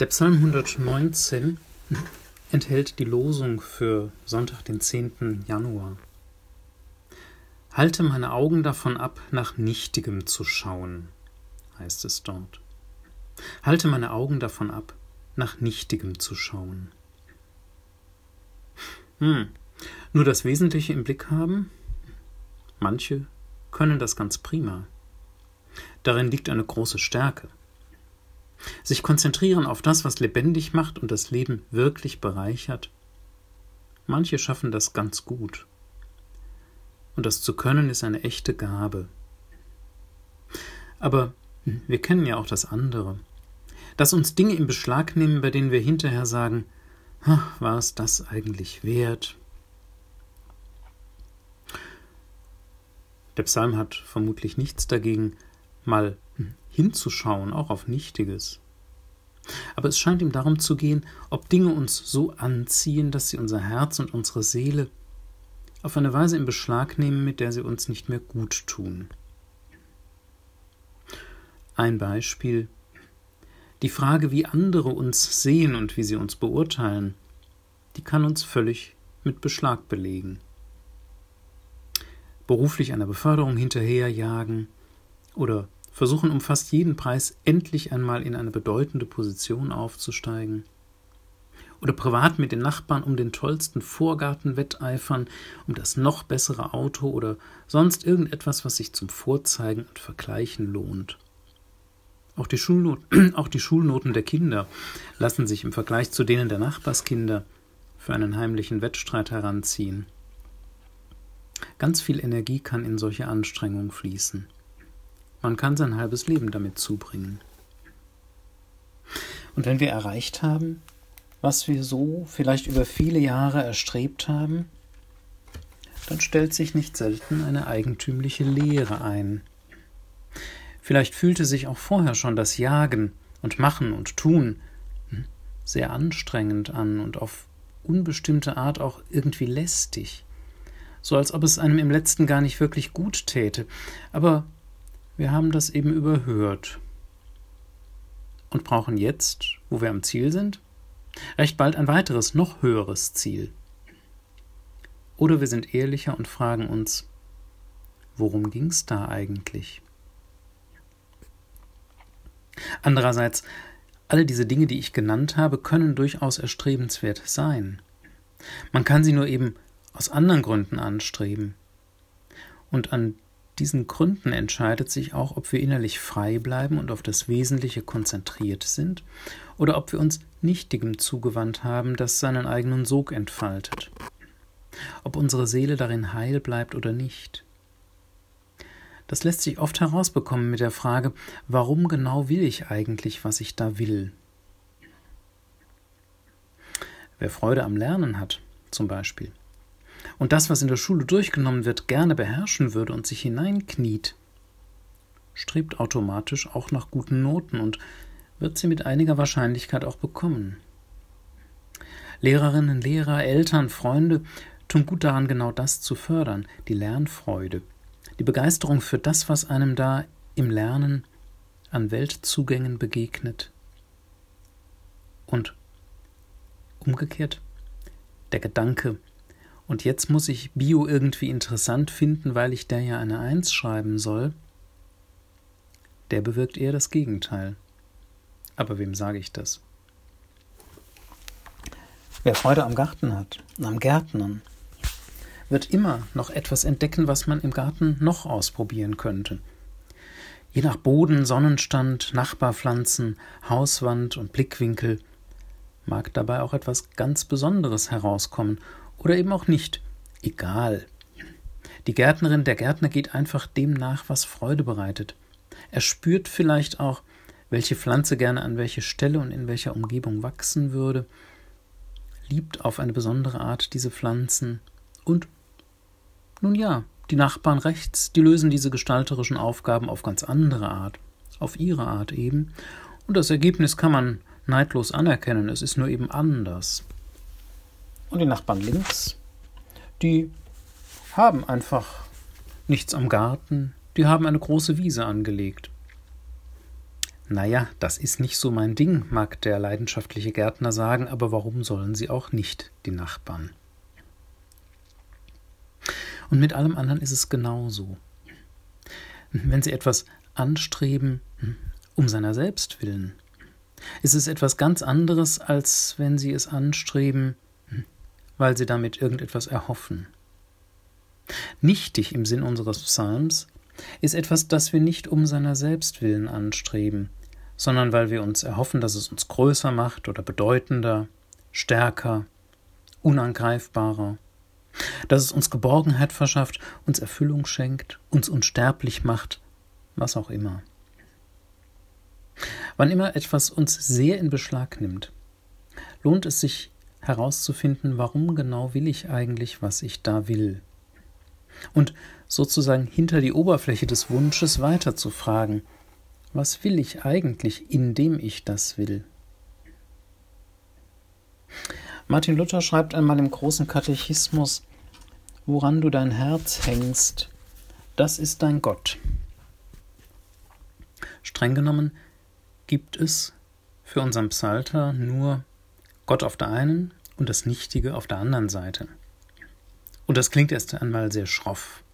Der Psalm 119 enthält die Losung für Sonntag, den 10. Januar. Halte meine Augen davon ab, nach Nichtigem zu schauen, heißt es dort. Halte meine Augen davon ab, nach Nichtigem zu schauen. Hm. Nur das Wesentliche im Blick haben? Manche können das ganz prima. Darin liegt eine große Stärke. Sich konzentrieren auf das, was lebendig macht und das Leben wirklich bereichert. Manche schaffen das ganz gut. Und das zu können ist eine echte Gabe. Aber wir kennen ja auch das andere. Dass uns Dinge in Beschlag nehmen, bei denen wir hinterher sagen, war es das eigentlich wert? Der Psalm hat vermutlich nichts dagegen, mal hinzuschauen, auch auf Nichtiges. Aber es scheint ihm darum zu gehen, ob Dinge uns so anziehen, dass sie unser Herz und unsere Seele auf eine Weise in Beschlag nehmen, mit der sie uns nicht mehr gut tun. Ein Beispiel die Frage, wie andere uns sehen und wie sie uns beurteilen, die kann uns völlig mit Beschlag belegen. Beruflich einer Beförderung hinterherjagen oder versuchen um fast jeden Preis endlich einmal in eine bedeutende Position aufzusteigen. Oder privat mit den Nachbarn um den tollsten Vorgarten wetteifern, um das noch bessere Auto oder sonst irgendetwas, was sich zum Vorzeigen und Vergleichen lohnt. Auch die, Schulnoten, auch die Schulnoten der Kinder lassen sich im Vergleich zu denen der Nachbarskinder für einen heimlichen Wettstreit heranziehen. Ganz viel Energie kann in solche Anstrengungen fließen. Man kann sein halbes Leben damit zubringen. Und wenn wir erreicht haben, was wir so vielleicht über viele Jahre erstrebt haben, dann stellt sich nicht selten eine eigentümliche Leere ein. Vielleicht fühlte sich auch vorher schon das Jagen und Machen und Tun sehr anstrengend an und auf unbestimmte Art auch irgendwie lästig, so als ob es einem im letzten gar nicht wirklich gut täte. Aber wir haben das eben überhört und brauchen jetzt, wo wir am Ziel sind, recht bald ein weiteres, noch höheres Ziel. Oder wir sind ehrlicher und fragen uns, worum ging's da eigentlich? Andererseits, alle diese Dinge, die ich genannt habe, können durchaus erstrebenswert sein. Man kann sie nur eben aus anderen Gründen anstreben. Und an diesen Gründen entscheidet sich auch, ob wir innerlich frei bleiben und auf das Wesentliche konzentriert sind, oder ob wir uns Nichtigem zugewandt haben, das seinen eigenen Sog entfaltet. Ob unsere Seele darin heil bleibt oder nicht. Das lässt sich oft herausbekommen mit der Frage, warum genau will ich eigentlich, was ich da will? Wer Freude am Lernen hat, zum Beispiel, und das, was in der Schule durchgenommen wird, gerne beherrschen würde und sich hineinkniet, strebt automatisch auch nach guten Noten und wird sie mit einiger Wahrscheinlichkeit auch bekommen. Lehrerinnen, Lehrer, Eltern, Freunde tun gut daran, genau das zu fördern, die Lernfreude, die Begeisterung für das, was einem da im Lernen an Weltzugängen begegnet. Und umgekehrt, der Gedanke, und jetzt muss ich Bio irgendwie interessant finden, weil ich da ja eine Eins schreiben soll, der bewirkt eher das Gegenteil. Aber wem sage ich das? Wer Freude am Garten hat, am Gärtnern, wird immer noch etwas entdecken, was man im Garten noch ausprobieren könnte. Je nach Boden, Sonnenstand, Nachbarpflanzen, Hauswand und Blickwinkel mag dabei auch etwas ganz Besonderes herauskommen oder eben auch nicht. Egal. Die Gärtnerin, der Gärtner geht einfach dem nach, was Freude bereitet. Er spürt vielleicht auch, welche Pflanze gerne an welche Stelle und in welcher Umgebung wachsen würde, liebt auf eine besondere Art diese Pflanzen und nun ja, die Nachbarn rechts, die lösen diese gestalterischen Aufgaben auf ganz andere Art, auf ihre Art eben, und das Ergebnis kann man neidlos anerkennen, es ist nur eben anders. Und die Nachbarn links, die haben einfach nichts am Garten, die haben eine große Wiese angelegt. Naja, das ist nicht so mein Ding, mag der leidenschaftliche Gärtner sagen, aber warum sollen sie auch nicht, die Nachbarn? Und mit allem anderen ist es genauso. Wenn Sie etwas anstreben, um seiner selbst willen, ist es etwas ganz anderes, als wenn Sie es anstreben, weil Sie damit irgendetwas erhoffen. Nichtig im Sinn unseres Psalms ist etwas, das wir nicht um seiner selbst willen anstreben, sondern weil wir uns erhoffen, dass es uns größer macht oder bedeutender, stärker, unangreifbarer, dass es uns Geborgenheit verschafft, uns Erfüllung schenkt, uns unsterblich macht, was auch immer. Wann immer etwas uns sehr in Beschlag nimmt, lohnt es sich herauszufinden, warum genau will ich eigentlich, was ich da will. Und sozusagen hinter die Oberfläche des Wunsches weiterzufragen, was will ich eigentlich, indem ich das will? Martin Luther schreibt einmal im großen Katechismus, woran du dein Herz hängst, das ist dein Gott. Streng genommen gibt es für unseren Psalter nur Gott auf der einen und das Nichtige auf der anderen Seite. Und das klingt erst einmal sehr schroff.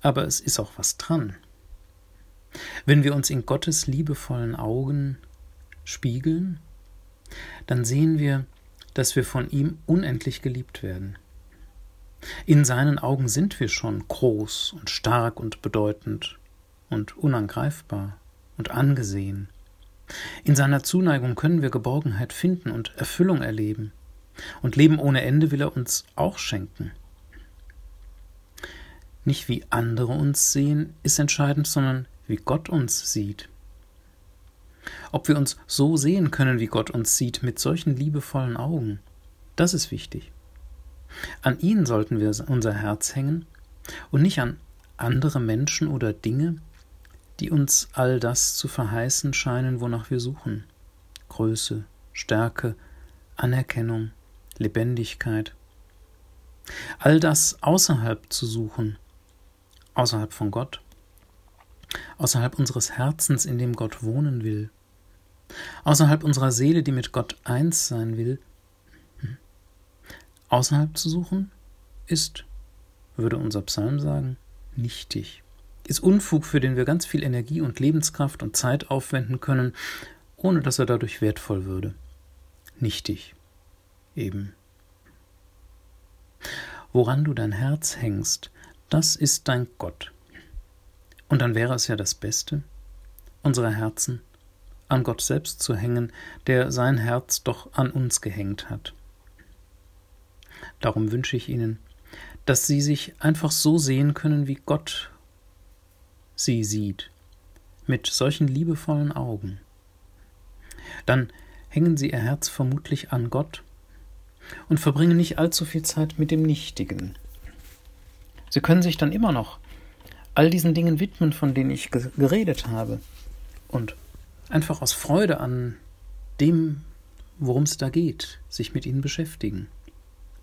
Aber es ist auch was dran. Wenn wir uns in Gottes liebevollen Augen spiegeln, dann sehen wir, dass wir von ihm unendlich geliebt werden. In seinen Augen sind wir schon groß und stark und bedeutend und unangreifbar und angesehen. In seiner Zuneigung können wir Geborgenheit finden und Erfüllung erleben. Und Leben ohne Ende will er uns auch schenken. Nicht wie andere uns sehen, ist entscheidend, sondern wie Gott uns sieht. Ob wir uns so sehen können, wie Gott uns sieht, mit solchen liebevollen Augen, das ist wichtig. An ihn sollten wir unser Herz hängen und nicht an andere Menschen oder Dinge, die uns all das zu verheißen scheinen, wonach wir suchen. Größe, Stärke, Anerkennung, Lebendigkeit. All das außerhalb zu suchen, außerhalb von Gott, außerhalb unseres Herzens, in dem Gott wohnen will, außerhalb unserer Seele, die mit Gott eins sein will, hm, außerhalb zu suchen, ist, würde unser Psalm sagen, nichtig ist Unfug, für den wir ganz viel Energie und Lebenskraft und Zeit aufwenden können, ohne dass er dadurch wertvoll würde. Nichtig. Eben. Woran du dein Herz hängst, das ist dein Gott. Und dann wäre es ja das Beste, unsere Herzen an Gott selbst zu hängen, der sein Herz doch an uns gehängt hat. Darum wünsche ich Ihnen, dass Sie sich einfach so sehen können, wie Gott sie sieht, mit solchen liebevollen Augen, dann hängen sie ihr Herz vermutlich an Gott und verbringen nicht allzu viel Zeit mit dem Nichtigen. Sie können sich dann immer noch all diesen Dingen widmen, von denen ich geredet habe, und einfach aus Freude an dem, worum es da geht, sich mit ihnen beschäftigen.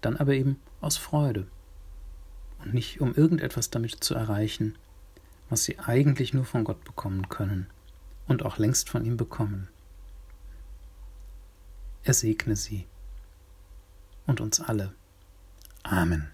Dann aber eben aus Freude. Und nicht um irgendetwas damit zu erreichen, was sie eigentlich nur von Gott bekommen können und auch längst von ihm bekommen. Er segne sie und uns alle. Amen.